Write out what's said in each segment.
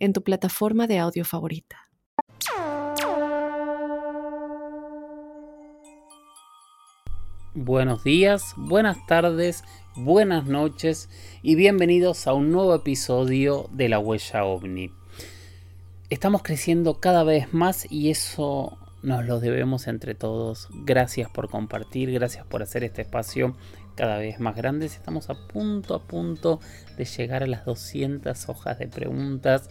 en tu plataforma de audio favorita. Buenos días, buenas tardes, buenas noches y bienvenidos a un nuevo episodio de La Huella OVNI. Estamos creciendo cada vez más y eso nos lo debemos entre todos. Gracias por compartir, gracias por hacer este espacio cada vez más grandes. Estamos a punto, a punto de llegar a las 200 hojas de preguntas.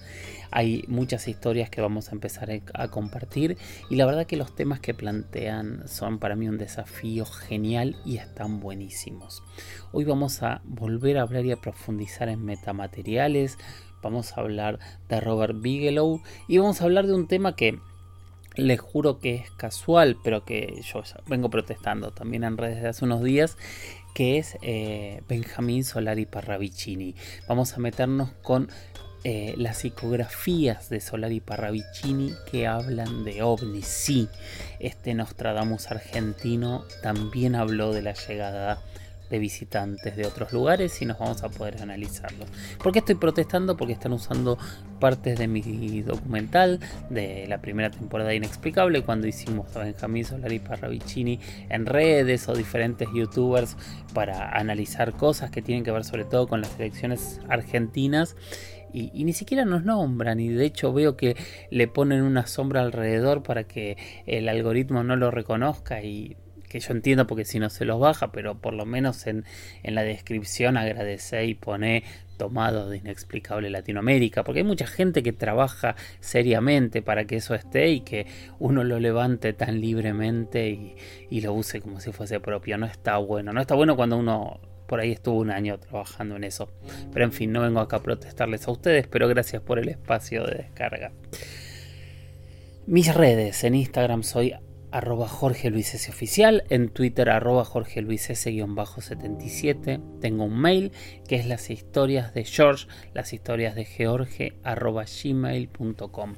Hay muchas historias que vamos a empezar a compartir y la verdad que los temas que plantean son para mí un desafío genial y están buenísimos. Hoy vamos a volver a hablar y a profundizar en metamateriales. Vamos a hablar de Robert Bigelow y vamos a hablar de un tema que les juro que es casual, pero que yo vengo protestando también en redes de hace unos días, que es eh, Benjamín Solari Parravicini. Vamos a meternos con eh, las psicografías de Solari Parravicini que hablan de ovnis. Sí, este Nostradamus argentino también habló de la llegada de visitantes de otros lugares y nos vamos a poder analizarlo. ¿Por qué estoy protestando? Porque están usando partes de mi documental de la primera temporada Inexplicable cuando hicimos a Benjamín Solari Parravicini en redes o diferentes youtubers para analizar cosas que tienen que ver sobre todo con las elecciones argentinas y, y, ni siquiera nos nombran y de hecho veo que le ponen una sombra alrededor para que el algoritmo no lo reconozca y que yo entiendo porque si no se los baja, pero por lo menos en, la descripción agradece y pone tomado de inexplicable Latinoamérica, porque hay mucha gente que trabaja seriamente para que eso esté y que uno lo levante tan libremente y, y lo use como si fuese propio. No está bueno, no está bueno cuando uno por ahí estuvo un año trabajando en eso. Pero en fin, no vengo acá a protestarles a ustedes, pero gracias por el espacio de descarga. Mis redes en Instagram soy arroba Jorge Luis. Oficial, en Twitter arroba Jorge Luis S-77. Tengo un mail que es las historias de George, las historias de George arroba gmail.com.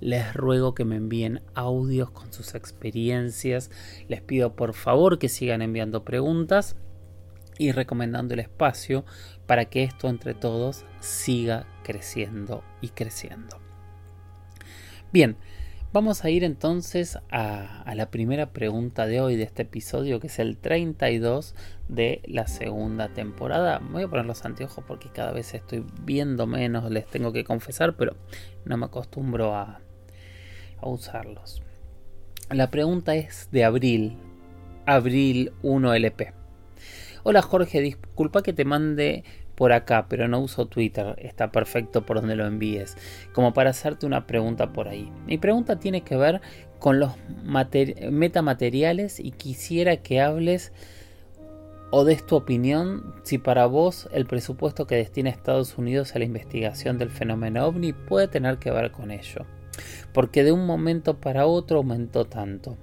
Les ruego que me envíen audios con sus experiencias. Les pido por favor que sigan enviando preguntas y recomendando el espacio para que esto entre todos siga creciendo y creciendo. Bien, Vamos a ir entonces a, la primera pregunta de hoy de este episodio, que es el 32 de la segunda temporada. voy a poner los anteojos porque cada vez estoy viendo menos, les tengo que confesar, pero no me acostumbro a, a usarlos. La pregunta es de abril, abril 1 LP. Hola Jorge, disculpa que te mande por acá, pero no uso Twitter, está perfecto por donde lo envíes, como para hacerte una pregunta por ahí. Mi pregunta tiene que ver con los metamateriales y quisiera que hables o des tu opinión si para vos el presupuesto que destina Estados Unidos a la investigación del fenómeno ovni puede tener que ver con ello. Porque de un momento para otro aumentó tanto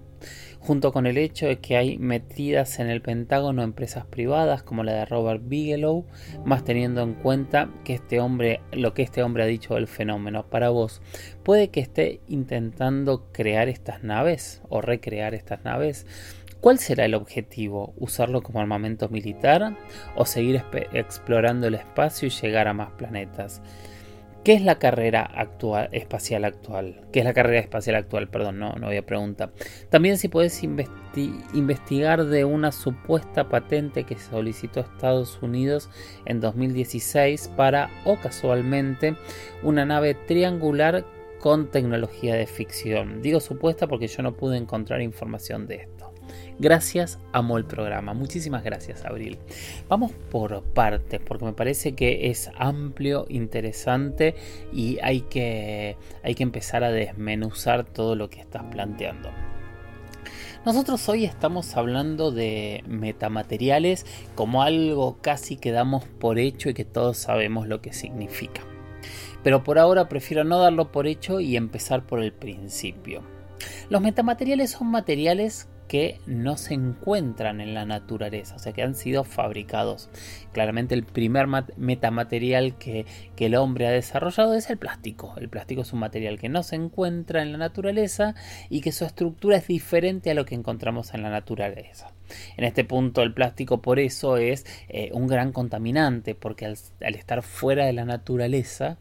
junto con el hecho de que hay metidas en el Pentágono empresas privadas como la de Robert Bigelow, más teniendo en cuenta que este hombre, lo que este hombre ha dicho del fenómeno. Para vos, ¿puede que esté intentando crear estas naves o recrear estas naves? ¿Cuál será el objetivo? ¿Usarlo como armamento militar o seguir explorando el espacio y llegar a más planetas? ¿Qué es la carrera actual, espacial actual? ¿Qué es la carrera espacial actual? Perdón, no, no había pregunta. También si puedes investigar de una supuesta patente que solicitó Estados Unidos en 2016 para, o casualmente, una nave triangular con tecnología de ficción. Digo supuesta porque yo no pude encontrar información de esto. Gracias, amo el programa. Muchísimas gracias, Abril. Vamos por partes, porque me parece que es amplio, interesante y hay que, hay que empezar a desmenuzar todo lo que estás planteando. Nosotros hoy estamos hablando de metamateriales como algo casi que damos por hecho y que todos sabemos lo que significa. pero por ahora prefiero no darlo por hecho y empezar por el principio. Los metamateriales son materiales que no se encuentran en la naturaleza, o sea que han sido fabricados. Claramente el primer metamaterial que, el hombre ha desarrollado es el plástico. El plástico es un material que no se encuentra en la naturaleza y que su estructura es diferente a lo que encontramos en la naturaleza. En este punto el plástico por eso es eh, un gran contaminante, porque al estar fuera de la naturaleza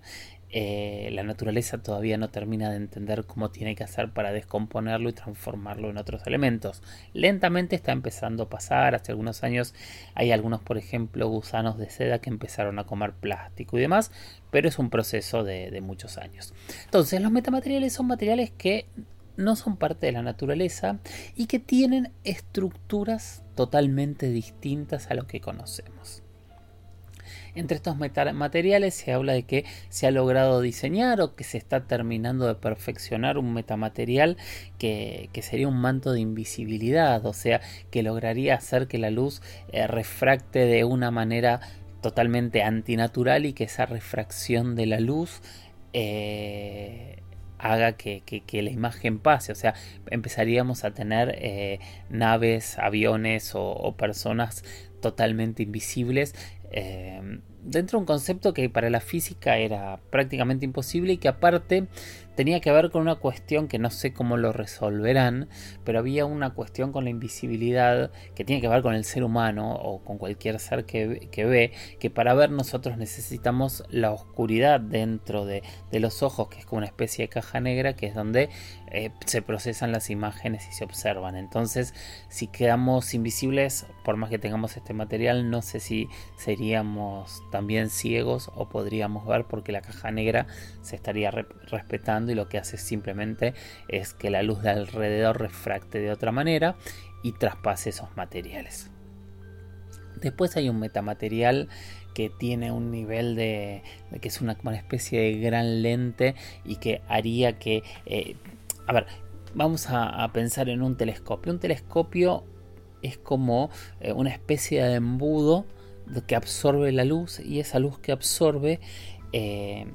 eh, la naturaleza todavía no termina de entender cómo tiene que hacer para descomponerlo y transformarlo en otros elementos. Lentamente está empezando a pasar, hace algunos años hay algunos, por ejemplo, gusanos de seda que empezaron a comer plástico y demás, pero es un proceso de, de muchos años. Entonces, los metamateriales son materiales que no son parte de la naturaleza y que tienen estructuras totalmente distintas a lo que conocemos. Entre estos materiales se habla de que se ha logrado diseñar o que se está terminando de perfeccionar un metamaterial que, sería un manto de invisibilidad, o sea, que lograría hacer que la luz eh, refracte de una manera totalmente antinatural y que esa refracción de la luz eh, haga que, la imagen pase. O sea, empezaríamos a tener eh, naves, aviones o, personas totalmente invisibles eh, dentro de un concepto que para la física era prácticamente imposible y que aparte tenía que ver con una cuestión que no sé cómo lo resolverán, pero había una cuestión con la invisibilidad que tiene que ver con el ser humano o con cualquier ser que, ve, que para ver nosotros necesitamos la oscuridad dentro de, los ojos, que es como una especie de caja negra, que es donde eh, se procesan las imágenes y se observan. Entonces, si quedamos invisibles, por más que tengamos este material, no sé si seríamos también ciegos o podríamos ver porque la caja negra se estaría respetando y lo que hace simplemente es que la luz de alrededor refracte de otra manera y traspase esos materiales. Después hay un metamaterial que tiene un nivel de, que es una, especie de gran lente y que haría que eh, a ver vamos a, pensar en un telescopio un telescopio es como eh, una especie de embudo que absorbe la luz y esa luz que absorbe eh,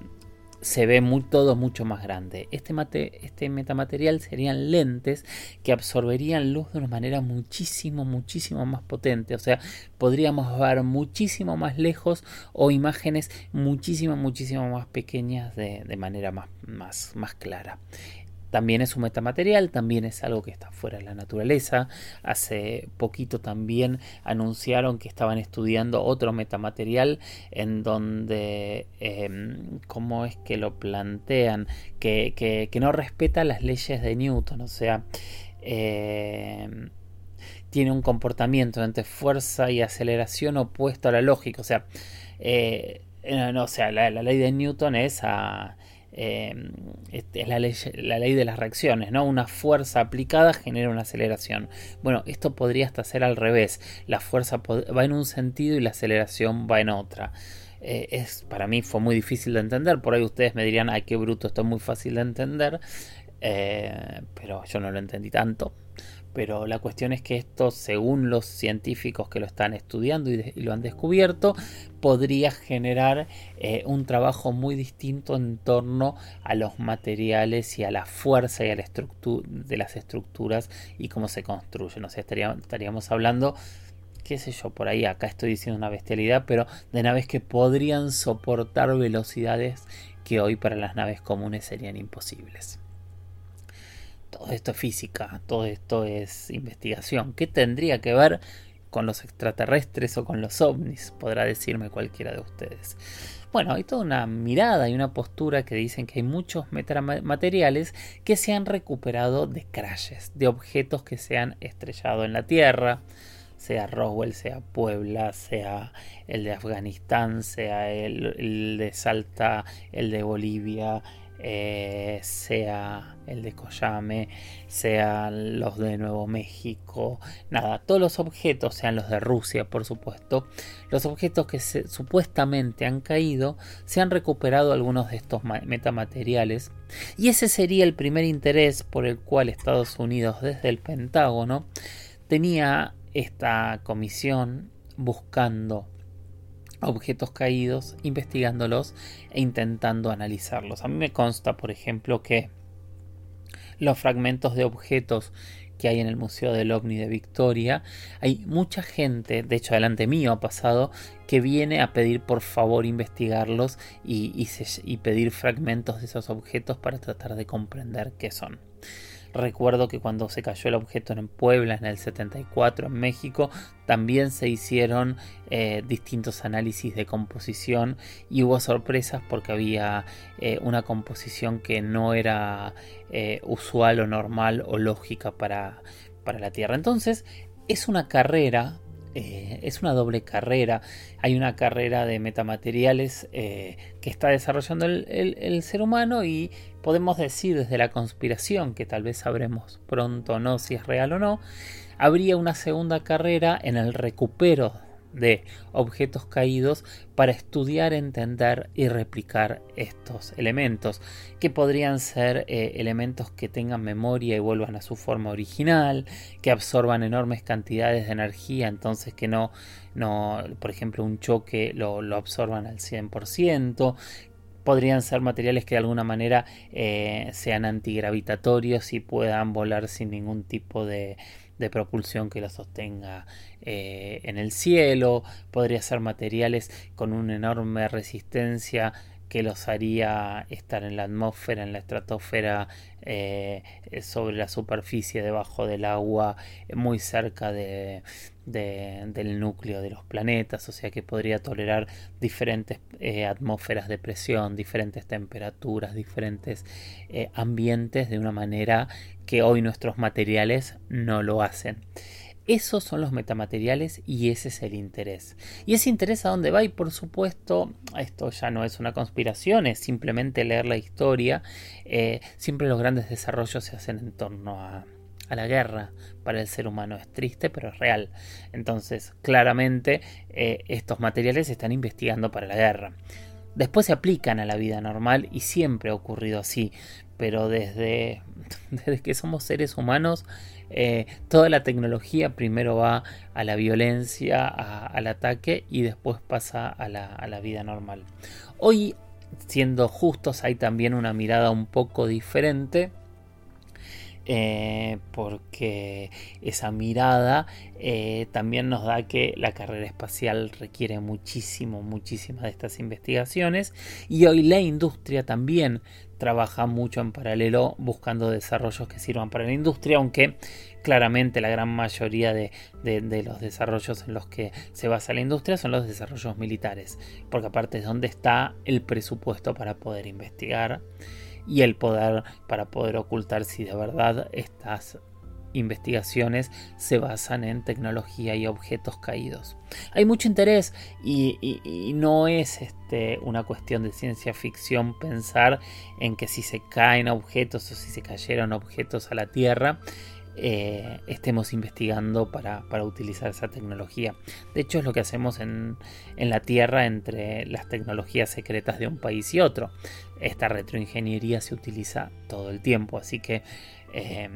se ve todo mucho más grande. Este, mate, este metamaterial serían lentes que absorberían luz de una manera muchísimo, muchísimo más potente. O sea, podríamos ver muchísimo más lejos o imágenes muchísimo, muchísimo más pequeñas de, de manera más, más, más clara también es un metamaterial, también es algo que está fuera de la naturaleza. Hace poquito también anunciaron que estaban estudiando otro metamaterial en donde, em, ¿cómo es que lo plantean? Que, no respeta las leyes de Newton, o sea, em, tiene un comportamiento entre fuerza y aceleración opuesto a la lógica, o sea, eh, no, o sea, la, la ley de Newton es a eh, este, es la ley, la ley, de las reacciones, ¿no? Una fuerza aplicada genera una aceleración. Bueno, esto podría hasta ser al revés. La fuerza va en un sentido y la aceleración va en otra. Eh, es, para mí fue muy difícil de entender. Por ahí ustedes me dirían, ay, qué bruto, esto es muy fácil de entender. Eh, pero yo no lo entendí tanto pero la cuestión es que esto, según los científicos que lo están estudiando y, lo han descubierto, podría generar eh, un trabajo muy distinto en torno a los materiales y a la fuerza y a la de las estructuras y cómo se construyen. O sea, estaríamos hablando qué sé yo, por ahí acá estoy diciendo una bestialidad, pero de naves que podrían soportar velocidades que hoy para las naves comunes serían imposibles todo esto es física, todo esto es investigación. ¿Qué tendría que ver con los extraterrestres o con los ovnis? Podrá decirme cualquiera de ustedes. Bueno, hay toda una mirada y una postura que dicen que hay muchos materiales que se han recuperado de crashes, de objetos que se han estrellado en la Tierra, sea Roswell, sea Puebla, sea el de Afganistán, sea el, de Salta, el de Bolivia, eh, sea el de Coyame, sean los de Nuevo México, nada, todos los objetos, sean los de Rusia, por supuesto, los objetos que supuestamente han caído, se han recuperado algunos de estos metamateriales, y ese sería el primer interés por el cual Estados Unidos, desde el Pentágono, tenía esta comisión buscando objetos caídos, investigándolos e intentando analizarlos. A mí me consta, por ejemplo, que los fragmentos de objetos que hay en el Museo del OVNI de Victoria, hay mucha gente, de hecho delante mío ha pasado, que viene a pedir por favor investigarlos y, y pedir fragmentos de esos objetos para tratar de comprender qué son. Recuerdo que cuando se cayó el objeto en Puebla en el 74 en México, también se hicieron eh, distintos análisis de composición y hubo sorpresas porque había eh, una composición que no era eh, usual o normal o lógica para, para la Tierra. Entonces es una carrera es una doble carrera. Hay una carrera de metamateriales que está desarrollando el, ser humano y podemos decir desde la conspiración, que tal vez sabremos pronto no si es real o no, habría una segunda carrera en el recupero de objetos caídos para estudiar, entender y replicar estos elementos, que podrían ser eh, elementos que tengan memoria y vuelvan a su forma original, que absorban enormes cantidades de energía, entonces que no, no por ejemplo, un choque lo, absorban al 100%, podrían ser materiales que de alguna manera eh, sean antigravitatorios y puedan volar sin ningún tipo de, propulsión que lo sostenga eh, en el cielo, podría ser materiales con una enorme resistencia que los haría estar en la atmósfera, en la estratosfera, eh, sobre la superficie, debajo del agua, muy cerca de, del núcleo de los planetas, o sea que podría tolerar diferentes eh, atmósferas de presión, diferentes temperaturas, diferentes ambientes de una manera que hoy nuestros materiales no lo hacen. Esos son los metamateriales y ese es el interés. ¿Y ese interés a dónde va? Y por supuesto, esto ya no es una conspiración, es simplemente leer la historia. Eh, siempre los grandes desarrollos se hacen en torno a, la guerra para el ser humano. Es triste, pero es real. Entonces, claramente, eh, estos materiales se están investigando para la guerra. Después se aplican a la vida normal y siempre ha ocurrido así. Pero desde, desde que somos seres humanos, eh, toda la tecnología primero va a la violencia, al ataque y después pasa a la, vida normal. Hoy, siendo justos, hay también una mirada un poco diferente. Eh, porque esa mirada eh, también nos da que la carrera espacial requiere muchísimo, muchísimas de estas investigaciones y hoy la industria también trabaja mucho en paralelo buscando desarrollos que sirvan para la industria, aunque claramente la gran mayoría de, los desarrollos en los que se basa la industria son los desarrollos militares, porque aparte es donde está el presupuesto para poder investigar y el poder para poder ocultar si de verdad estas investigaciones se basan en tecnología y objetos caídos. Hay mucho interés y, no es este, una cuestión de ciencia ficción pensar en que si se caen objetos o si se cayeron objetos a la Tierra, eh, estemos investigando para, utilizar esa tecnología. De hecho es lo que hacemos en, la Tierra entre las tecnologías secretas de un país y otro. Esta retroingeniería se utiliza todo el tiempo, así que eh,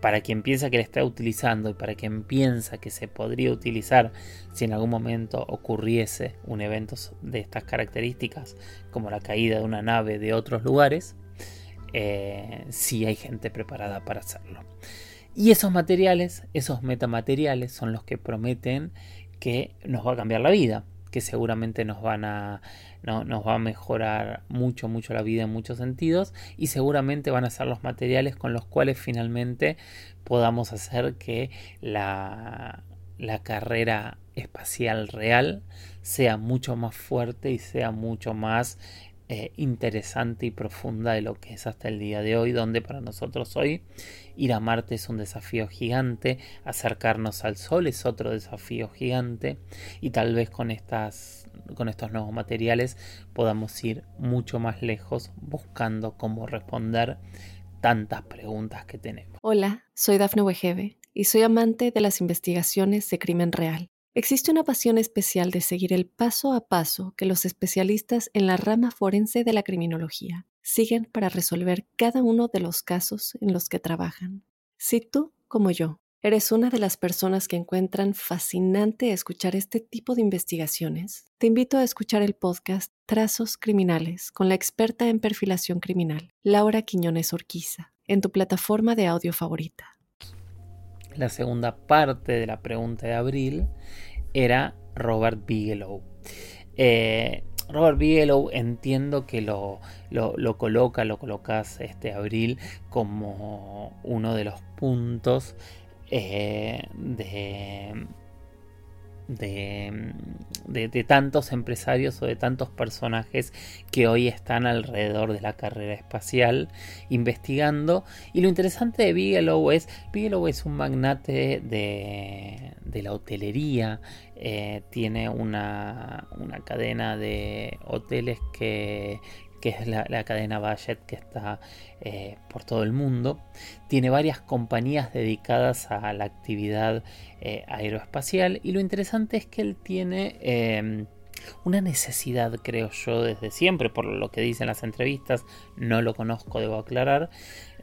para quien piensa que la está utilizando y para quien piensa que se podría utilizar si en algún momento ocurriese un evento de estas características, como la caída de una nave de otros lugares, eh, sí hay gente preparada para hacerlo. Y esos materiales, esos metamateriales, son los que prometen que nos va a cambiar la vida, que seguramente nos van a nos va a mejorar mucho, mucho la vida en muchos sentidos y seguramente van a ser los materiales con los cuales finalmente podamos hacer que la, la carrera espacial real sea mucho más fuerte y sea mucho más eh, interesante y profunda de lo que es hasta el día de hoy, donde para nosotros hoy ir a Marte es un desafío gigante, acercarnos al Sol es otro desafío gigante y tal vez con estas con estos nuevos materiales podamos ir mucho más lejos buscando cómo responder tantas preguntas que tenemos. Hola, soy Dafne Wegebe y soy amante de las investigaciones de crimen real. Existe una pasión especial de seguir el paso a paso que los especialistas en la rama forense de la criminología siguen para resolver cada uno de los casos en los que trabajan. Si tú, como yo, ¿Eres una de las personas que encuentran fascinante escuchar este tipo de investigaciones? Te invito a escuchar el podcast Trazos Criminales con la experta en perfilación criminal, Laura Quiñones Orquiza, en tu plataforma de audio favorita. La segunda parte de la pregunta de abril era Robert Bigelow. Eh, Robert Bigelow entiendo que lo, lo, coloca, lo colocas este abril como uno de los puntos eh, de, de, tantos empresarios o de tantos personajes que hoy están alrededor de la carrera espacial investigando. Y lo interesante de Bigelow es, Bigelow es un magnate de, de la hotelería, eh, tiene una, una cadena de hoteles que que es la, cadena Budget que está eh, por todo el mundo. Tiene varias compañías dedicadas a la actividad eh, aeroespacial y lo interesante es que él tiene em, una necesidad, creo yo, desde siempre, por lo que dicen las entrevistas, no lo conozco, debo aclarar,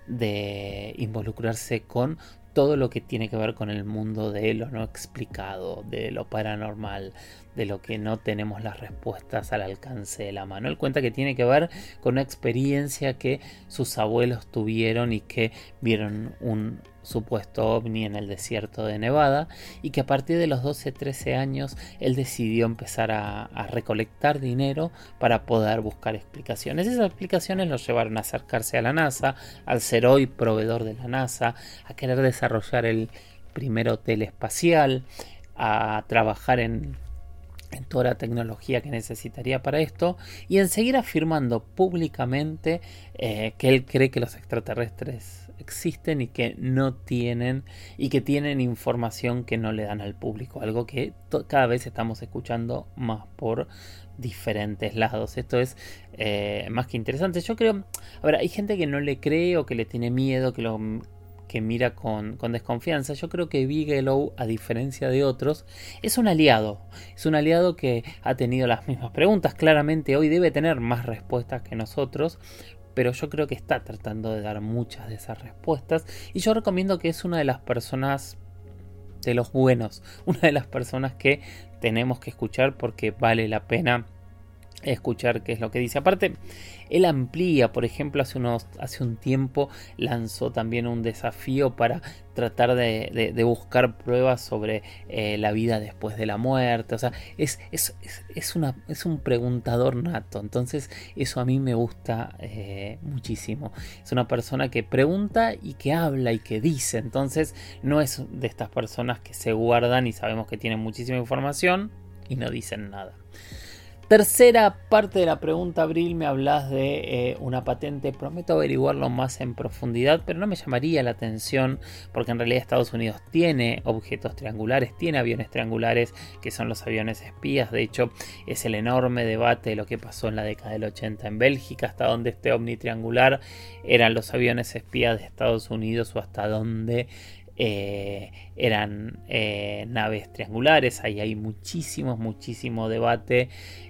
de involucrarse con todo lo que tiene que ver con el mundo de lo no explicado, de lo paranormal, de lo que no tenemos las respuestas al alcance de la mano. Él cuenta que tiene que ver con una experiencia que sus abuelos tuvieron y que vieron un supuesto ovni en el desierto de Nevada y que a partir de los 12-13 años él decidió empezar a, recolectar dinero para poder buscar explicaciones. Esas explicaciones lo llevaron a acercarse a la NASA, al ser hoy proveedor de la NASA, a querer desarrollar el primer hotel espacial, a trabajar en toda la tecnología que necesitaría para esto y en seguir afirmando públicamente eh, que él cree que los extraterrestres existen y que no tienen y que tienen información que no le dan al público, algo que cada vez estamos escuchando más por diferentes lados. Esto es eh, más que interesante. Yo creo, a ver, hay gente que no le cree o que le tiene miedo, que lo que mira con, con, desconfianza. Yo creo que Bigelow, a diferencia de otros, es un aliado. Es un aliado que ha tenido las mismas preguntas. Claramente hoy debe tener más respuestas que nosotros, pero yo creo que está tratando de dar muchas de esas respuestas. Y yo recomiendo que es una de las personas de los buenos, una de las personas que tenemos que escuchar porque vale la pena escuchar qué es lo que dice. Aparte, él amplía, por ejemplo, hace, unos, hace un tiempo lanzó también un desafío para tratar de, buscar pruebas sobre eh, la vida después de la muerte. O sea, es, es, una, es un preguntador nato. Entonces, eso a mí me gusta eh, muchísimo. Es una persona que pregunta y que habla y que dice. Entonces, no es de estas personas que se guardan y sabemos que tienen muchísima información y no dicen nada. Tercera parte de la pregunta, Abril, me hablas de eh, una patente. Prometo averiguarlo más en profundidad, pero no me llamaría la atención porque en realidad Estados Unidos tiene objetos triangulares, tiene aviones triangulares que son los aviones espías. De hecho, es el enorme debate de lo que pasó en la década del 80 en Bélgica, hasta dónde este ovni triangular eran los aviones espías de Estados Unidos o hasta dónde eh, eran eh, naves triangulares. Ahí hay muchísimo, muchísimo debate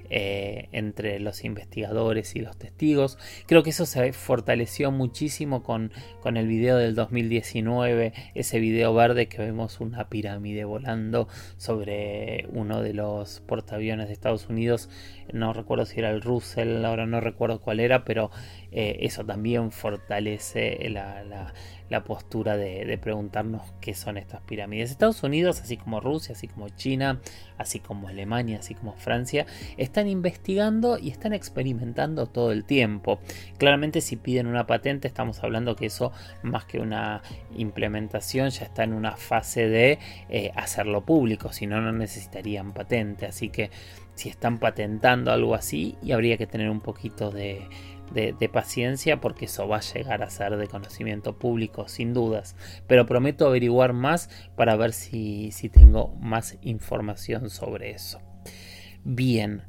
eh, entre los investigadores y los testigos. Creo que eso se fortaleció muchísimo con, con el video del 2019, ese video verde que vemos una pirámide volando sobre uno de los portaaviones de Estados Unidos. No recuerdo si era el Russell, ahora no recuerdo cuál era, pero eso también fortalece la la postura de, preguntarnos qué son estas pirámides. Estados Unidos, así como Rusia, así como China, así como Alemania, así como Francia, están investigando y están experimentando todo el tiempo. Claramente si piden una patente estamos hablando que eso más que una implementación ya está en una fase de eh, hacerlo público, si no no necesitarían patente. Así que si están patentando algo así y habría que tener un poquito de de, paciencia porque eso va a llegar a ser de conocimiento público sin dudas. Pero prometo averiguar más para ver si, si tengo más información sobre eso. Bien,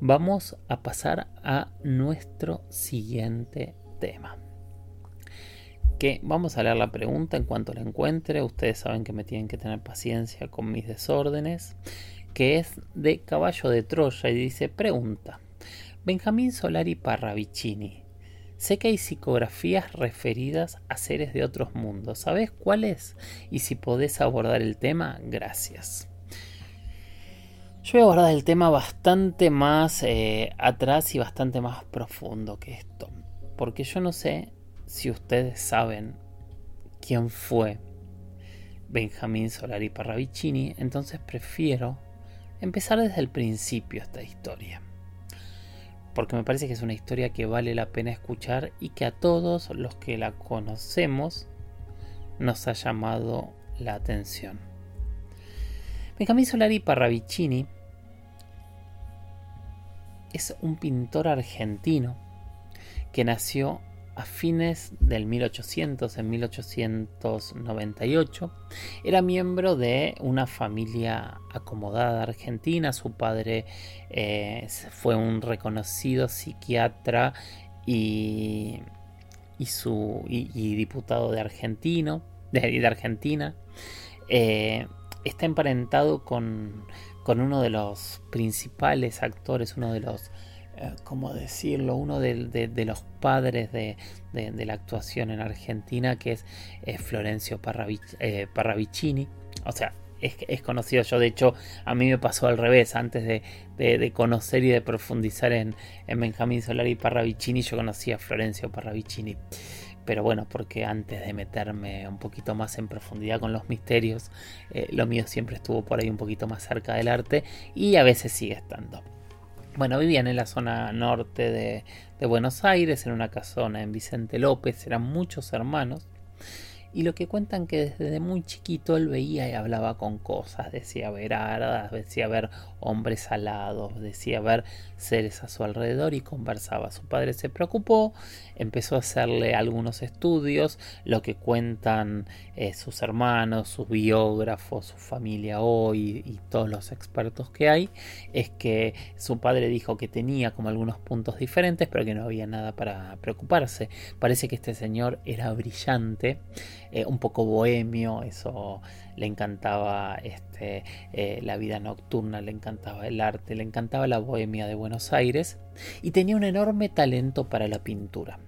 vamos a pasar a nuestro siguiente tema. Que vamos a leer la pregunta en cuanto la encuentre. Ustedes saben que me tienen que tener paciencia con mis desórdenes. Que es de caballo de Troya y dice pregunta. Benjamín Solari Parravicini sé que hay psicografías referidas a seres de otros mundos. ¿Sabes cuáles? Y si podés abordar el tema, gracias. Yo voy a abordar el tema bastante más eh, atrás y bastante más profundo que esto. Porque yo no sé si ustedes saben quién fue Benjamín Solari Parravicini, entonces prefiero empezar desde el principio esta historia. Porque me parece que es una historia que vale la pena escuchar y que a todos los que la conocemos nos ha llamado la atención. Benjamín Solari Parravicini es un pintor argentino que nació a fines del 1800, en 1898. Era miembro de una familia acomodada argentina. Su padre eh, fue un reconocido psiquiatra y, su, diputado de, argentino, de, Argentina. Eh, está emparentado con, con uno de los principales actores, uno de los ¿cómo decirlo? Uno de, los padres de, la actuación en Argentina, que es Florencio eh, Parravicini. O sea, es, conocido. Yo, de hecho, a mí me pasó al revés. Antes de, conocer y de profundizar en, Benjamín Solari Parravicini, yo conocía a Florencio Parravicini. Pero bueno, porque antes de meterme un poquito más en profundidad con los misterios, eh, lo mío siempre estuvo por ahí un poquito más cerca del arte y a veces sigue estando. Bueno, vivían en la zona norte de, Buenos Aires, en una casona en Vicente López, eran muchos hermanos. Y lo que cuentan que desde muy chiquito él veía y hablaba con cosas, decía ver hadas, decía ver hombres alados, decía ver seres a su alrededor y conversaba. Su padre se preocupó, empezó a hacerle algunos estudios, lo que cuentan eh, sus hermanos, sus biógrafos, su familia hoy y todos los expertos que hay, es que su padre dijo que tenía como algunos puntos diferentes, pero que no había nada para preocuparse. Parece que este señor era brillante eh, un poco bohemio, eso le encantaba este, eh, la vida nocturna, le encantaba el arte, le encantaba la bohemia de Buenos Aires y tenía un enorme talento para la pintura.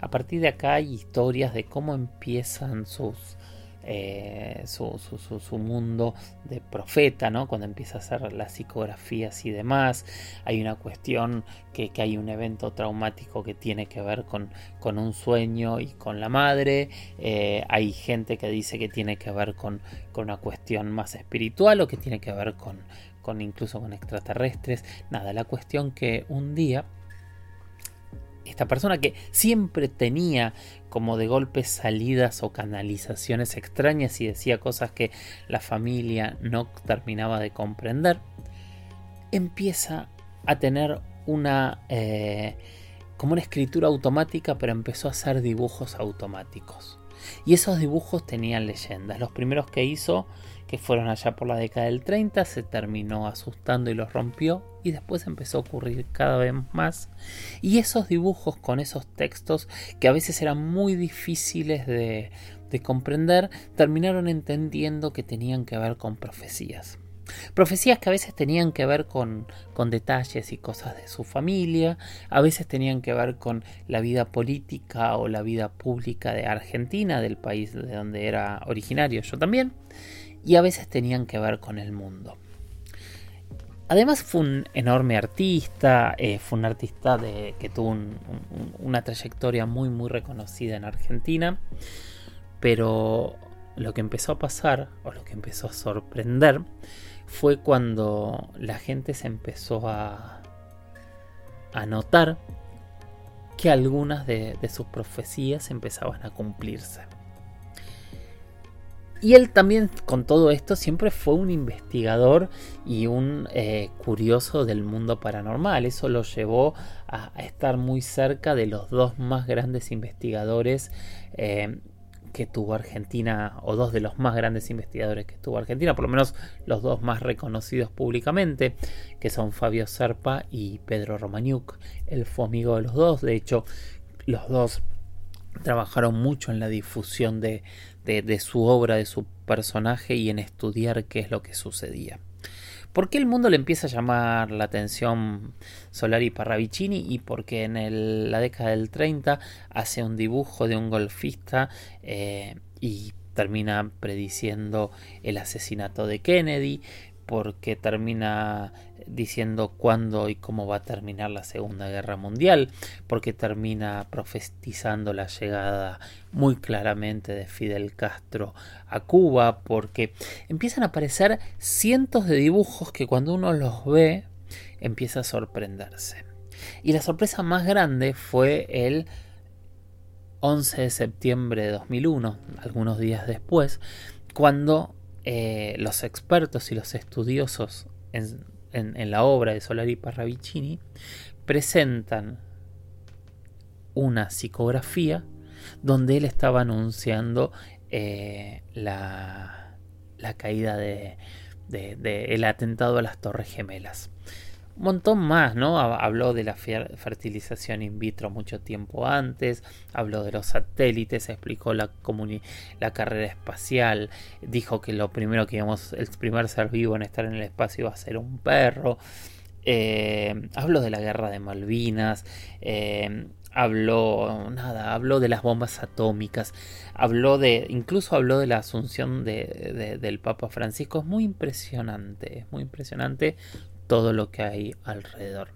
A partir de acá hay historias de cómo empiezan sus eh, su, mundo de profeta, ¿no? Cuando empieza a hacer las psicografías y demás. Hay una cuestión que, hay un evento traumático que tiene que ver con, con un sueño y con la madre. Eh, hay gente que dice que tiene que ver con, con una cuestión más espiritual o que tiene que ver con, con incluso con extraterrestres. Nada, la cuestión que un día esta persona que siempre tenía como de golpe salidas o canalizaciones extrañas y decía cosas que la familia no terminaba de comprender, empieza a tener una eh, como una escritura automática, pero empezó a hacer dibujos automáticos. Y esos dibujos tenían leyendas. Los primeros que hizo que fueron allá por la década del 30, se terminó asustando y los rompió y después empezó a ocurrir cada vez más. Y esos dibujos con esos textos que a veces eran muy difíciles de, de comprender, terminaron entendiendo que tenían que ver con profecías. Profecías que a veces tenían que ver con, con, detalles y cosas de su familia, a veces tenían que ver con la vida política o la vida pública de Argentina, del país de donde era originario yo también, y a veces tenían que ver con el mundo. Además fue un enorme artista, eh, fue un artista de, que tuvo una trayectoria muy muy reconocida en Argentina, pero lo que empezó a pasar, o lo que empezó a sorprender, fue cuando la gente se empezó a, a notar que algunas de sus profecías empezaban a cumplirse. Y él también con todo esto siempre fue un investigador y un eh, curioso del mundo paranormal. Eso lo llevó a, estar muy cerca de los dos más grandes investigadores eh, que tuvo Argentina, o dos de los más grandes investigadores que tuvo Argentina, por lo menos los dos más reconocidos públicamente, que son Fabio Serpa y Pedro Romaniuk. Él fue amigo de los dos, de hecho los dos trabajaron mucho en la difusión de, de, su obra, de su personaje y en estudiar qué es lo que sucedía. ¿Por qué el mundo le empieza a llamar la atención Solari Parravicini? Y porque en la década del 30 hace un dibujo de un golfista eh, y termina prediciendo el asesinato de Kennedy, porque termina diciendo cuándo y cómo va a terminar la Segunda Guerra Mundial, porque termina profetizando la llegada muy claramente de Fidel Castro a Cuba, porque empiezan a aparecer cientos de dibujos que cuando uno los ve empieza a sorprenderse. Y la sorpresa más grande fue el 11 de septiembre de 2001, algunos días después, cuando eh, los expertos y los estudiosos en, la obra de Solari Parravicini presentan una psicografía donde él estaba anunciando eh, la, caída de, el atentado a las Torres Gemelas un montón más, ¿no? Habló de la fertilización in vitro mucho tiempo antes, habló de los satélites, explicó la, carrera espacial, dijo que lo primero que íbamos, el primer ser vivo en estar en el espacio iba a ser un perro, eh, habló de la guerra de Malvinas, eh, habló nada, habló de las bombas atómicas, habló de, incluso habló de la asunción de, del Papa Francisco, es muy impresionante, es muy impresionante todo lo que hay alrededor.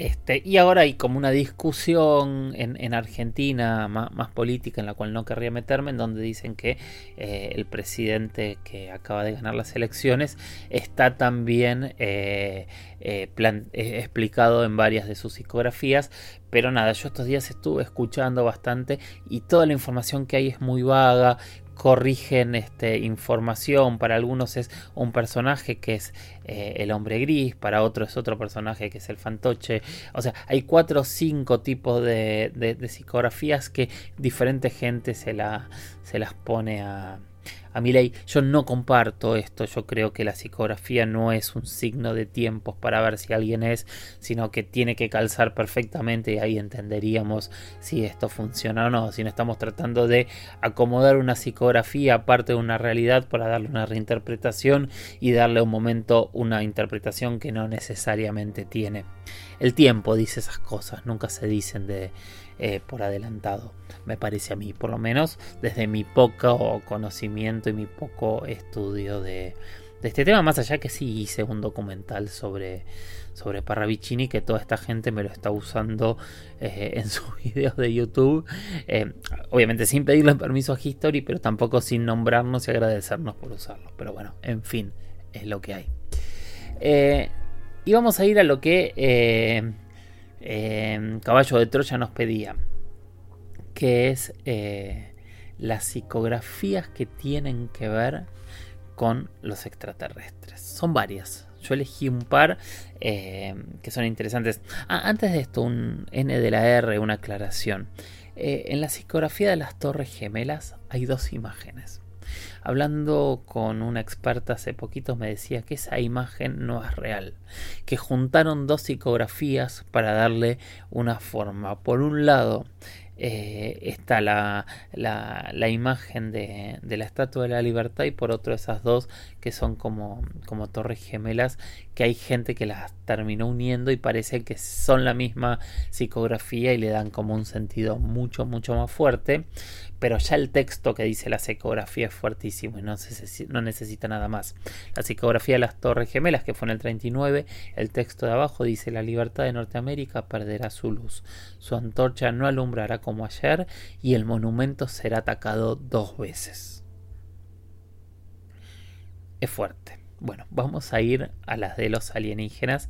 Este, y ahora hay como una discusión en, Argentina más, política en la cual no querría meterme, en donde dicen que eh, el presidente que acaba de ganar las elecciones está también eh, eh, explicado en varias de sus psicografías. Pero nada, yo estos días estuve escuchando bastante y toda la información que hay es muy vaga, corrigen este, información. Para algunos es un personaje que es eh, el hombre gris, para otros es otro personaje que es el fantoche. O sea, hay cuatro o cinco tipos de, de psicografías que diferente gente se, la, se las pone a, a mi ley. Yo no comparto esto, yo creo que la psicografía no es un signo de tiempos para ver si alguien es, sino que tiene que calzar perfectamente y ahí entenderíamos si esto funciona o no, si no estamos tratando de acomodar una psicografía aparte de una realidad para darle una reinterpretación y darle un momento una interpretación que no necesariamente tiene. El tiempo dice esas cosas, nunca se dicen de eh, por adelantado, me parece a mí, por lo menos desde mi poco conocimiento y mi poco estudio de, este tema, más allá que sí hice un documental sobre, sobre Parravicini, que toda esta gente me lo está usando eh, en sus videos de YouTube, eh, obviamente sin pedirle permiso a History, pero tampoco sin nombrarnos y agradecernos por usarlo, pero bueno, en fin, es lo que hay. y vamos a ir a lo que Em, Caballo de Troya nos pedía, que es eh, las psicografías que tienen que ver con los extraterrestres. Son varias. Yo elegí un par em, que son interesantes. Ah, antes de esto, un N de la R, una aclaración. Eh, en la psicografía de las Torres Gemelas hay dos imágenes. Hablando con una experta hace poquito me decía que esa imagen no es real, que juntaron dos psicografías para darle una forma. Por un lado, eh, está la, la, imagen de, de, la Estatua de la Libertad y por otro esas dos que son como, como torres gemelas que hay gente que las terminó uniendo y parece que son la misma psicografía y le dan como un sentido mucho mucho más fuerte pero ya el texto que dice la psicografía es fuertísimo y no, no, necesita nada más. La psicografía de las Torres Gemelas, que fue en el 39, el texto de abajo dice la libertad de Norteamérica perderá su luz, su antorcha no alumbrará como ayer y el monumento será atacado dos veces. Es fuerte. Bueno, vamos a ir a las de los alienígenas.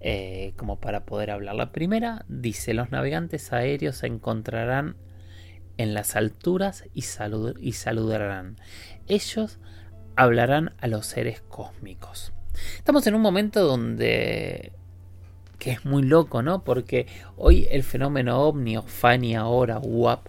Eh, como para poder hablar. La primera dice, los navegantes aéreos encontrarán en las alturas y, y saludarán. Ellos hablarán a los seres cósmicos. Estamos en un momento donde que es muy loco, ¿no? Porque hoy el fenómeno ovni o Fani ahora, WAP,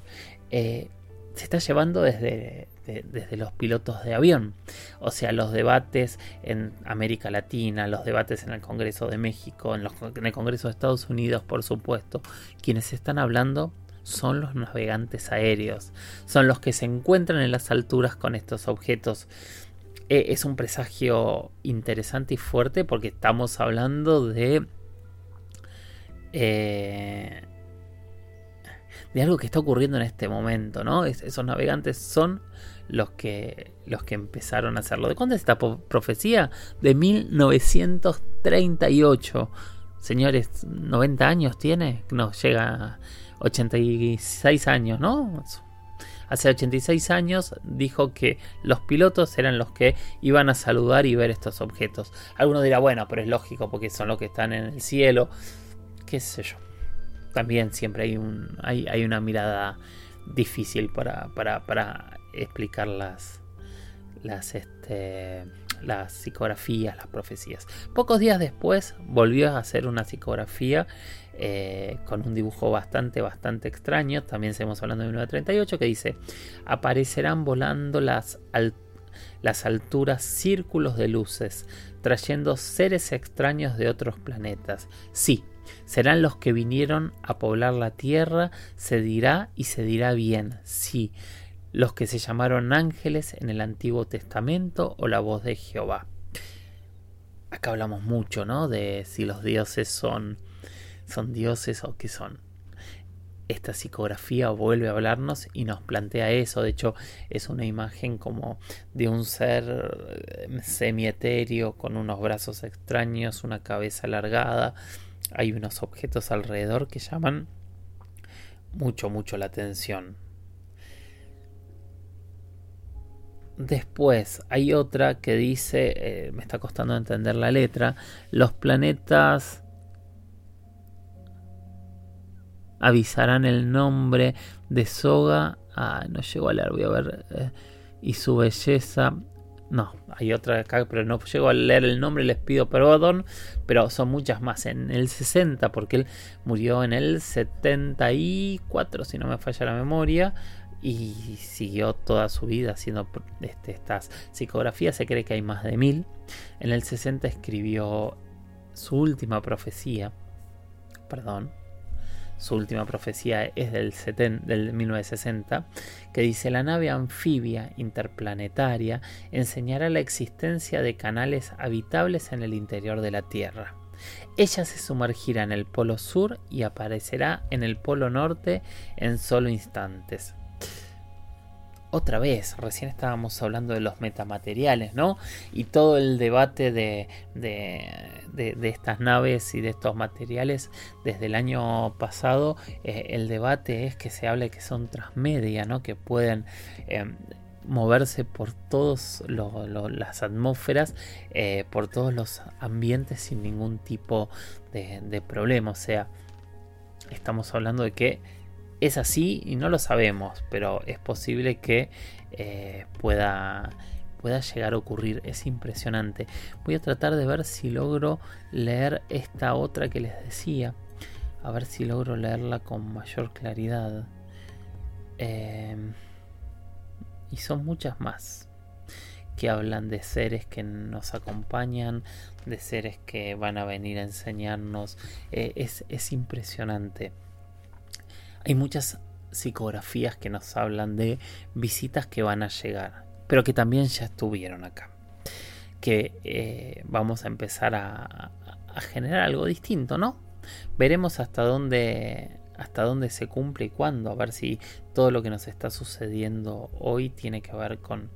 eh, se está llevando desde, desde los pilotos de avión. O sea, los debates en América Latina, los debates en el Congreso de México, en, en el Congreso de Estados Unidos, por supuesto. Quienes están hablando son los navegantes aéreos, son los que se encuentran en las alturas con estos objetos eh, es un presagio interesante y fuerte porque estamos hablando de... Eh, de algo que está ocurriendo en este momento, ¿no? esos navegantes son los que, los que empezaron a hacerlo. ¿De cuándo es esta profecía? De 1938. Señores, 90 años tiene, no, llega 86 años, ¿no? Hace 86 años dijo que los pilotos eran los que iban a saludar y ver estos objetos. Alguno dirá, bueno, pero es lógico porque son los que están en el cielo. ¿Qué sé yo? También siempre hay, un, hay, hay una mirada difícil para, para, para explicar las, las, este, las psicografías, las profecías. Pocos días después volvió a hacer una psicografía eh, con un dibujo bastante, bastante extraño. También seguimos hablando de 1938 que dice, aparecerán volando las, las alturas círculos de luces, trayendo seres extraños de otros planetas. Sí, serán los que vinieron a poblar la tierra, se dirá y se dirá bien, sí, los que se llamaron ángeles en el Antiguo Testamento o la voz de Jehová. Acá hablamos mucho, ¿no? De si los dioses son, son dioses o qué son. Esta psicografía vuelve a hablarnos y nos plantea eso. De hecho, es una imagen como de un ser eh, semietéreo con unos brazos extraños, una cabeza alargada. Hay unos objetos alrededor que llaman mucho, mucho la atención. Después hay otra que dice, eh, me está costando entender la letra, los planetas avisarán el nombre de Soga. Ah, no llego a leer, voy a ver. Eh, y su belleza. No, hay otra acá, pero no llego a leer el nombre, les pido perdón, pero son muchas más. En el 60, porque él murió en el 74, si no me falla la memoria y siguió toda su vida haciendo este, estas psicografías. Se cree que hay más de mil. En el 60 escribió su última profecía. Perdón. Su última profecía es del, del 1960, que dice la nave anfibia interplanetaria enseñará la existencia de canales habitables en el interior de la Tierra. Ella se sumergirá en el polo sur y aparecerá en el polo norte en solo instantes otra vez, recién estábamos hablando de los metamateriales, ¿no? Y todo el debate de, de, estas naves y de estos materiales desde el año pasado, eh, el debate es que se hable que son transmedia, ¿no? Que pueden... Em, moverse por todas las atmósferas, eh, por todos los ambientes sin ningún tipo de, de problema. O sea, estamos hablando de que es así y no lo sabemos, pero es posible que eh, pueda, pueda llegar a ocurrir. Es impresionante. Voy a tratar de ver si logro leer esta otra que les decía. A ver si logro leerla con mayor claridad. Em, y son muchas más que hablan de seres que nos acompañan, de seres que van a venir a enseñarnos. Eh, es, es impresionante. Hay muchas psicografías que nos hablan de visitas que van a llegar, pero que también ya estuvieron acá. Que eh, vamos a empezar a, generar algo distinto, ¿no? Veremos hasta dónde hasta dónde se cumple y cuándo, a ver si todo lo que nos está sucediendo hoy tiene que ver con,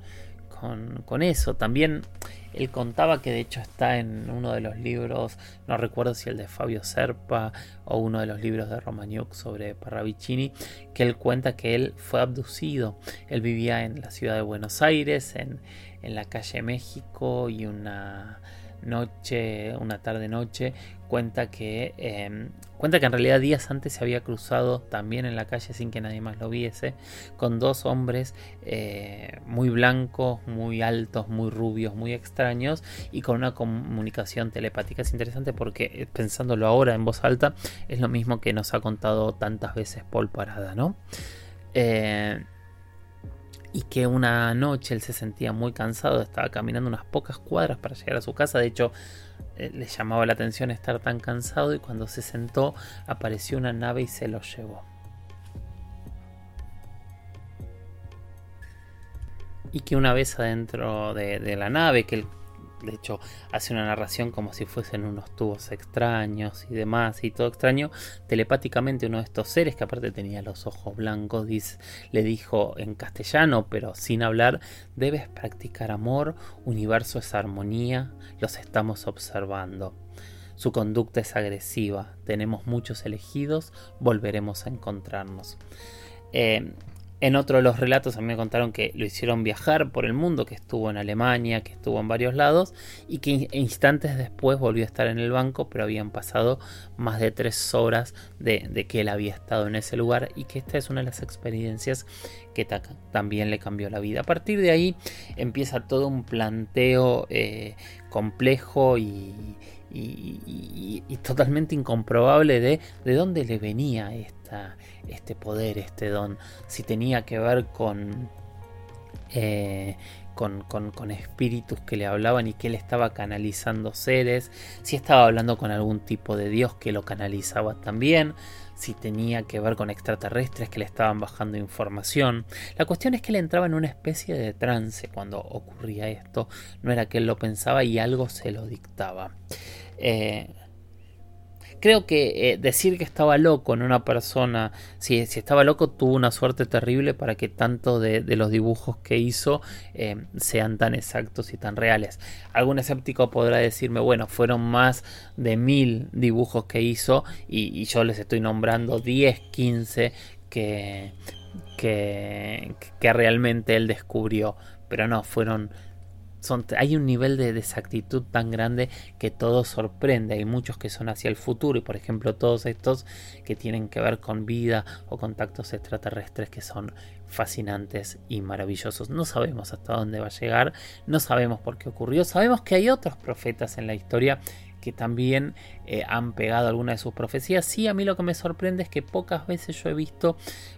con, eso. También él contaba que de hecho está en uno de los libros, no recuerdo si el de Fabio Serpa o uno de los libros de Romagnuk sobre Parravicini, que él cuenta que él fue abducido. Él vivía en la ciudad de Buenos Aires, en, en la calle México y una noche, una tarde noche, cuenta que em, cuenta que en realidad días antes se había cruzado también en la calle sin que nadie más lo viese con dos hombres eh, muy blancos, muy altos, muy rubios, muy extraños y con una comunicación telepática. Es interesante porque eh, pensándolo ahora en voz alta es lo mismo que nos ha contado tantas veces Paul Parada, ¿no? Eh, y que una noche él se sentía muy cansado, estaba caminando unas pocas cuadras para llegar a su casa, de hecho eh, le llamaba la atención estar tan cansado y cuando se sentó apareció una nave y se lo llevó. y que una vez adentro de, la nave, que él de hecho hace una narración como si fuesen unos tubos extraños y demás y todo extraño, telepáticamente uno de estos seres que aparte tenía los ojos blancos le dijo en castellano pero sin hablar, debes practicar amor, universo es armonía, los estamos observando. Su conducta es agresiva, tenemos muchos elegidos, volveremos a encontrarnos. Eh, en otro de los relatos a mí me contaron que lo hicieron viajar por el mundo, que estuvo en Alemania, que estuvo en varios lados y que instantes después volvió a estar en el banco, pero habían pasado más de tres horas de, que él había estado en ese lugar y que esta es una de las experiencias que también le cambió la vida. A partir de ahí empieza todo un planteo eh, complejo y, totalmente incomprobable de, de dónde le venía esta este poder, este don, si tenía que ver con, eh, con, con, espíritus que le hablaban y que él estaba canalizando seres, si estaba hablando con algún tipo de dios que lo canalizaba también, si tenía que ver con extraterrestres que le estaban bajando información. La cuestión es que él entraba en una especie de trance cuando ocurría esto, no era que él lo pensaba y algo se lo dictaba. Eh, creo que eh, decir que estaba loco en una persona, si, estaba loco, tuvo una suerte terrible para que tanto de, los dibujos que hizo eh, sean tan exactos y tan reales. Algún escéptico podrá decirme, bueno, fueron más de mil dibujos que hizo y, yo les estoy nombrando 10, 15 que, que, que realmente él descubrió. Pero no, fueron hay un nivel de desactitud tan grande que todo sorprende. Hay muchos que son hacia el futuro y por ejemplo todos estos que tienen que ver con vida o contactos extraterrestres que son fascinantes y maravillosos. No sabemos hasta dónde va a llegar, no sabemos por qué ocurrió, sabemos que hay otros profetas en la historia que también eh, han pegado alguna de sus profecías. Sí, a mí lo que me sorprende es que pocas veces yo he visto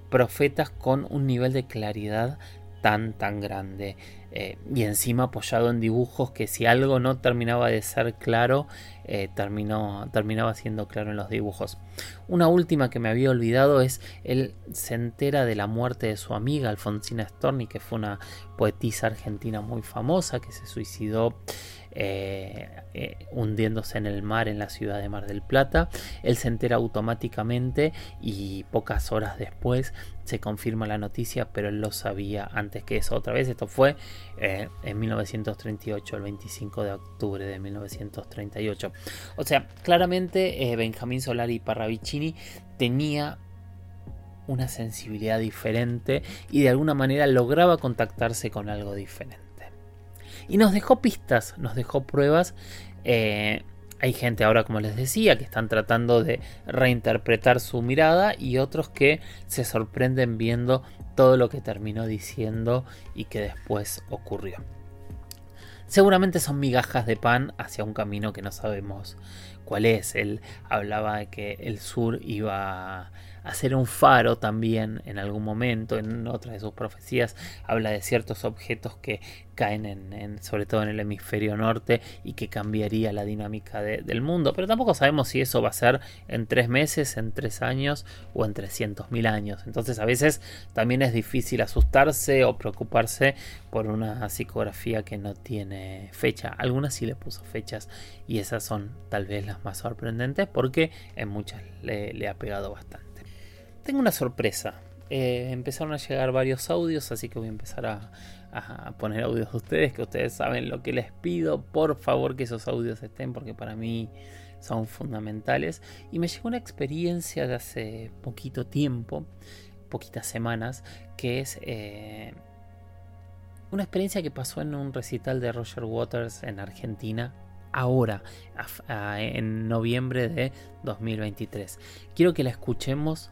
profetas con un nivel de claridad tan tan grande. Eh, y encima apoyado en dibujos que si algo no terminaba de ser claro, eh, terminó, terminaba siendo claro en los dibujos. Una última que me había olvidado es él se entera de la muerte de su amiga Alfonsina Storni, que fue una poetisa argentina muy famosa que se suicidó eh, eh, hundiéndose en el mar en la ciudad de Mar del Plata. Él se entera automáticamente y pocas horas después se confirma la noticia, pero él lo sabía antes que eso. Otra vez, esto fue eh, en 1938, el 25 de octubre de 1938. O sea, claramente Benjamín Solari Parravicini tenía una sensibilidad diferente y de alguna manera lograba contactarse con algo diferente. Y nos dejó pistas, nos dejó pruebas. Eh, hay gente ahora, como les decía, que están tratando de reinterpretar su mirada y otros que se sorprenden viendo todo lo que terminó diciendo y que después ocurrió. Seguramente son migajas de pan hacia un camino que no sabemos cuál es. Él hablaba de que el sur iba a ser un faro también en algún momento. En otra de sus profecías habla de ciertos objetos que caen en, sobre todo en el hemisferio norte y que cambiaría la dinámica del mundo. Pero tampoco sabemos si eso va a ser en tres meses, en tres años o en trescientos mil años. Entonces a veces también es difícil asustarse o preocuparse por una psicografía que no tiene fecha. Algunas sí le puso fechas y esas son tal vez las más sorprendentes porque en muchas le ha pegado bastante. Tengo una sorpresa. Eh, empezaron a llegar varios audios, así que voy a empezar a, poner audios de ustedes, que ustedes saben lo que les pido. Por favor que esos audios estén, porque para mí son fundamentales. Y me llegó una experiencia de hace poquito tiempo, poquitas semanas, que es eh, una experiencia que pasó en un recital de Roger Waters en Argentina. Ahora, en noviembre de 2023. Quiero que la escuchemos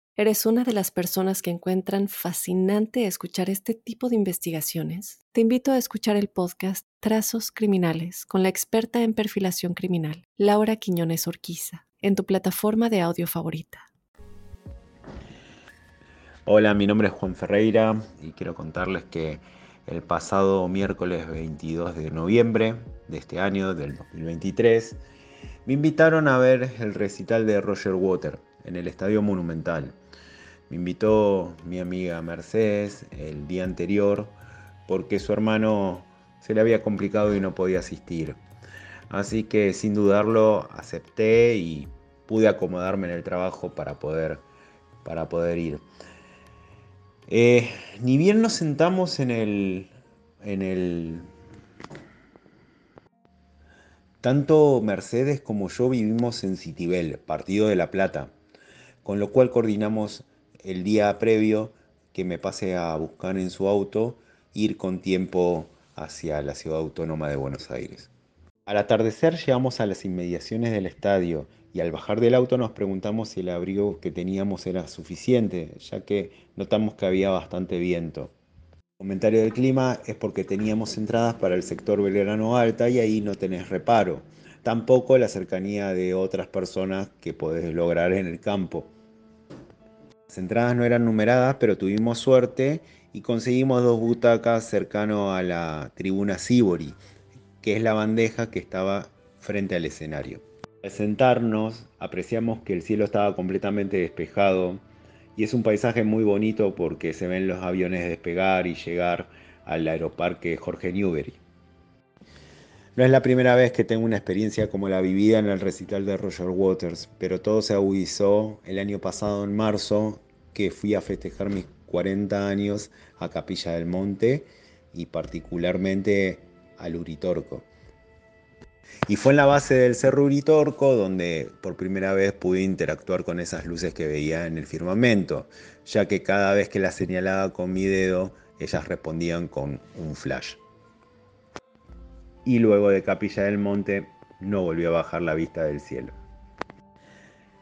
¿Eres una de las personas que encuentran fascinante escuchar este tipo de investigaciones? Te invito a escuchar el podcast Trazos Criminales con la experta en perfilación criminal, Laura Quiñones Orquiza, en tu plataforma de audio favorita. Hola, mi nombre es Juan Ferreira y quiero contarles que el pasado miércoles 22 de noviembre de este año, del 2023, me invitaron a ver el recital de Roger Water en el Estadio Monumental. Me invitó mi amiga Mercedes el día anterior porque su hermano se le había complicado y no podía asistir. Así que sin dudarlo acepté y pude acomodarme en el trabajo para poder, para poder ir. Eh, ni bien nos sentamos en el, en el... Tanto Mercedes como yo vivimos en Citibel, partido de La Plata, con lo cual coordinamos el día previo que me pase a buscar en su auto, ir con tiempo hacia la ciudad autónoma de Buenos Aires. Al atardecer llegamos a las inmediaciones del estadio y al bajar del auto nos preguntamos si el abrigo que teníamos era suficiente, ya que notamos que había bastante viento. El comentario del clima es porque teníamos entradas para el sector Belgrano Alta y ahí no tenés reparo. Tampoco la cercanía de otras personas que podés lograr en el campo. Las entradas no eran numeradas, pero tuvimos suerte y conseguimos dos butacas cercano a la tribuna Sibori, que es la bandeja que estaba frente al escenario. Al sentarnos apreciamos que el cielo estaba completamente despejado y es un paisaje muy bonito porque se ven los aviones despegar y llegar al aeroparque Jorge Newbery. No es la primera vez que tengo una experiencia como la vivida en el recital de Roger Waters, pero todo se agudizó el año pasado en marzo que fui a festejar mis 40 años a Capilla del Monte y particularmente al Uritorco. Y fue en la base del Cerro Uritorco donde por primera vez pude interactuar con esas luces que veía en el firmamento, ya que cada vez que las señalaba con mi dedo, ellas respondían con un flash. Y luego de Capilla del Monte no volvió a bajar la vista del cielo.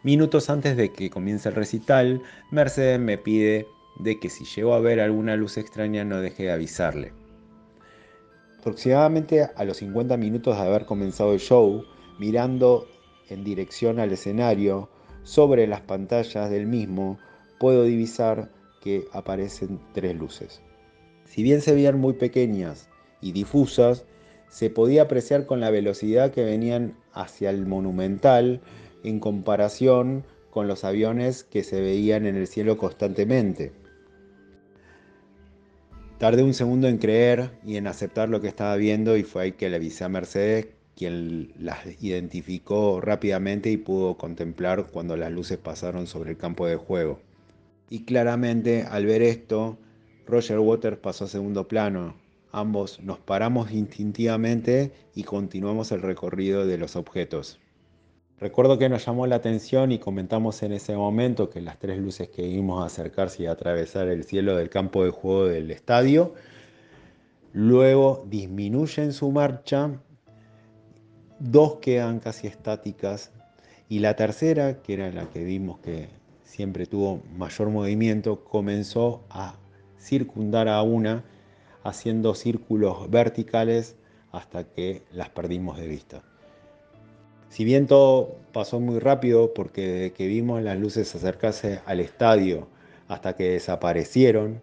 Minutos antes de que comience el recital, Mercedes me pide de que si llego a ver alguna luz extraña no deje de avisarle. Aproximadamente a los 50 minutos de haber comenzado el show, mirando en dirección al escenario, sobre las pantallas del mismo, puedo divisar que aparecen tres luces. Si bien se veían muy pequeñas y difusas, se podía apreciar con la velocidad que venían hacia el monumental en comparación con los aviones que se veían en el cielo constantemente. Tardé un segundo en creer y en aceptar lo que estaba viendo y fue ahí que le avisé a Mercedes, quien las identificó rápidamente y pudo contemplar cuando las luces pasaron sobre el campo de juego. Y claramente al ver esto, Roger Waters pasó a segundo plano. Ambos nos paramos instintivamente y continuamos el recorrido de los objetos. Recuerdo que nos llamó la atención y comentamos en ese momento que las tres luces que vimos acercarse y atravesar el cielo del campo de juego del estadio, luego disminuyen su marcha, dos quedan casi estáticas y la tercera, que era la que vimos que siempre tuvo mayor movimiento, comenzó a circundar a una haciendo círculos verticales hasta que las perdimos de vista. Si bien todo pasó muy rápido porque desde que vimos las luces acercarse al estadio hasta que desaparecieron,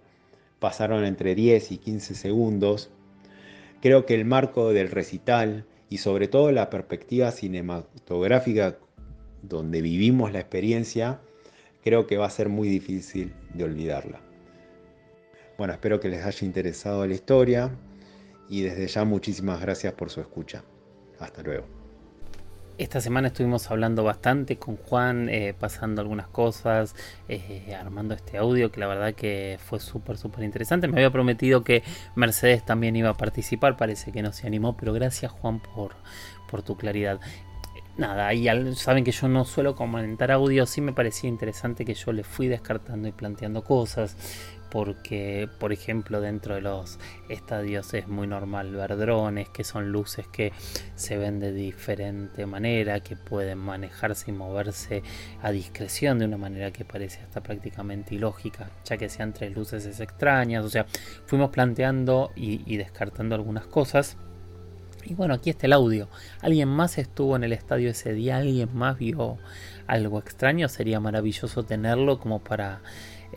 pasaron entre 10 y 15 segundos, creo que el marco del recital y sobre todo la perspectiva cinematográfica donde vivimos la experiencia, creo que va a ser muy difícil de olvidarla. Bueno, espero que les haya interesado la historia y desde ya muchísimas gracias por su escucha. Hasta luego. Esta semana estuvimos hablando bastante con Juan, eh, pasando algunas cosas, eh, armando este audio que la verdad que fue súper, súper interesante. Me había prometido que Mercedes también iba a participar, parece que no se animó, pero gracias Juan por, por tu claridad. Nada, y saben que yo no suelo comentar audio, sí me parecía interesante que yo le fui descartando y planteando cosas porque, por ejemplo, dentro de los estadios es muy normal ver drones, que son luces que se ven de diferente manera, que pueden manejarse y moverse a discreción de una manera que parece hasta prácticamente ilógica, ya que sean tres luces extrañas, o sea, fuimos planteando y, y descartando algunas cosas. Y bueno, aquí está el audio. ¿Alguien más estuvo en el estadio ese día? ¿Alguien más vio algo extraño? Sería maravilloso tenerlo como para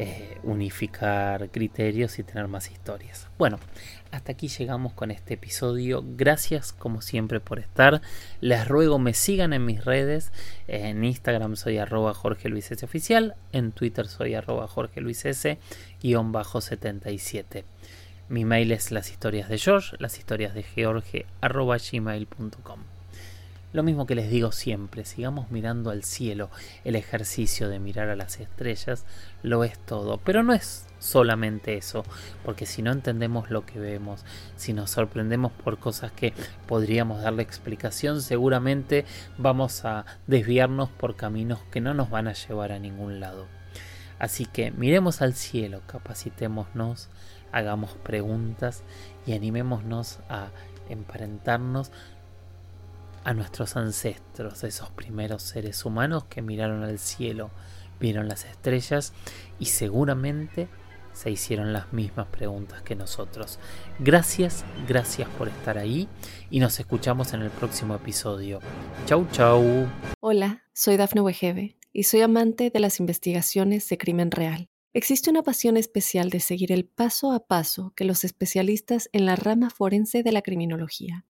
eh, unificar criterios y tener más historias. Bueno, hasta aquí llegamos con este episodio. Gracias como siempre por estar. Les ruego me sigan en mis redes. En Instagram soy arroba Jorge Luis S. Oficial. En Twitter soy arroba Jorge Luis S. 77. Mi mail es las historias de George, las historias de George, arroba gmail.com. Lo mismo que les digo siempre, sigamos mirando al cielo. El ejercicio de mirar a las estrellas lo es todo. Pero no es solamente eso, porque si no entendemos lo que vemos, si nos sorprendemos por cosas que podríamos darle explicación, seguramente vamos a desviarnos por caminos que no nos van a llevar a ningún lado. Así que miremos al cielo, capacitémonos hagamos preguntas y animémonos a emparentarnos a nuestros ancestros, esos primeros seres humanos que miraron al cielo, vieron las estrellas y seguramente se hicieron las mismas preguntas que nosotros. Gracias, gracias por estar ahí y nos escuchamos en el próximo episodio. Chau, chau. Hola, soy Dafne Wegebe y soy amante de las investigaciones de crimen real. Existe una pasión especial de seguir el paso a paso que los especialistas en la rama forense de la criminología